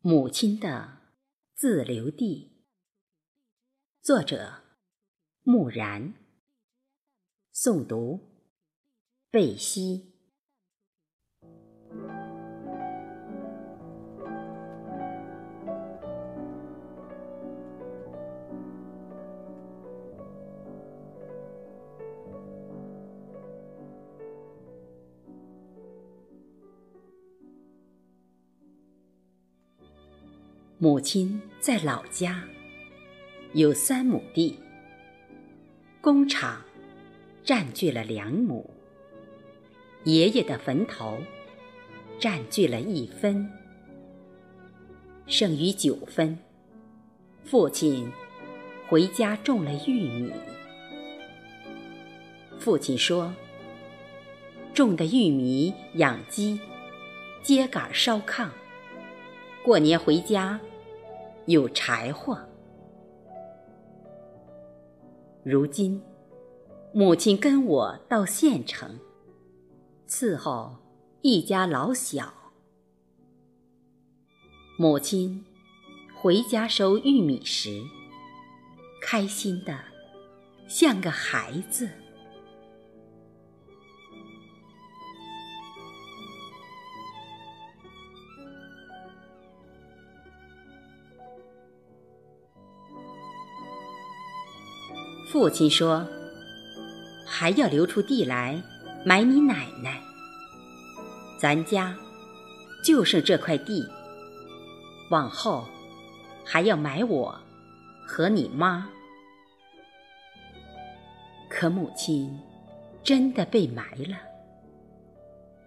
母亲的自留地，作者木然，诵读贝西。母亲在老家。有三亩地，工厂占据了两亩，爷爷的坟头占据了一分，剩余九分。父亲回家种了玉米。父亲说：“种的玉米养鸡，秸秆烧炕，过年回家。”有柴火。如今，母亲跟我到县城伺候一家老小。母亲回家收玉米时，开心的像个孩子。父亲说：“还要留出地来买你奶奶。咱家就剩这块地，往后还要买我和你妈。”可母亲真的被埋了，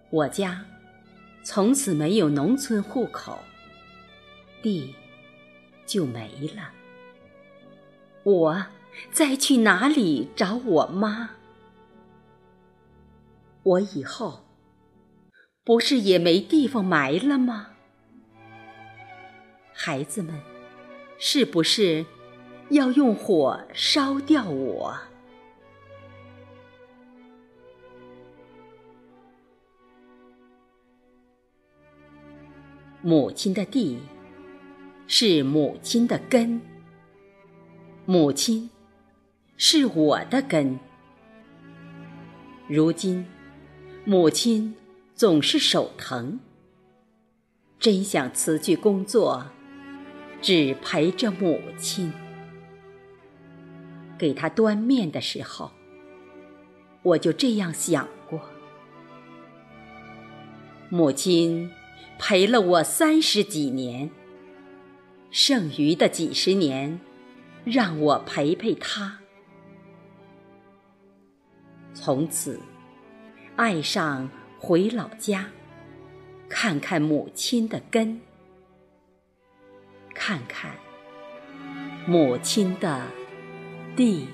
我家从此没有农村户口，地就没了。我。再去哪里找我妈？我以后不是也没地方埋了吗？孩子们，是不是要用火烧掉我？母亲的地是母亲的根，母亲。是我的根。如今，母亲总是手疼，真想辞去工作，只陪着母亲。给她端面的时候，我就这样想过：母亲陪了我三十几年，剩余的几十年，让我陪陪她。从此，爱上回老家，看看母亲的根，看看母亲的地。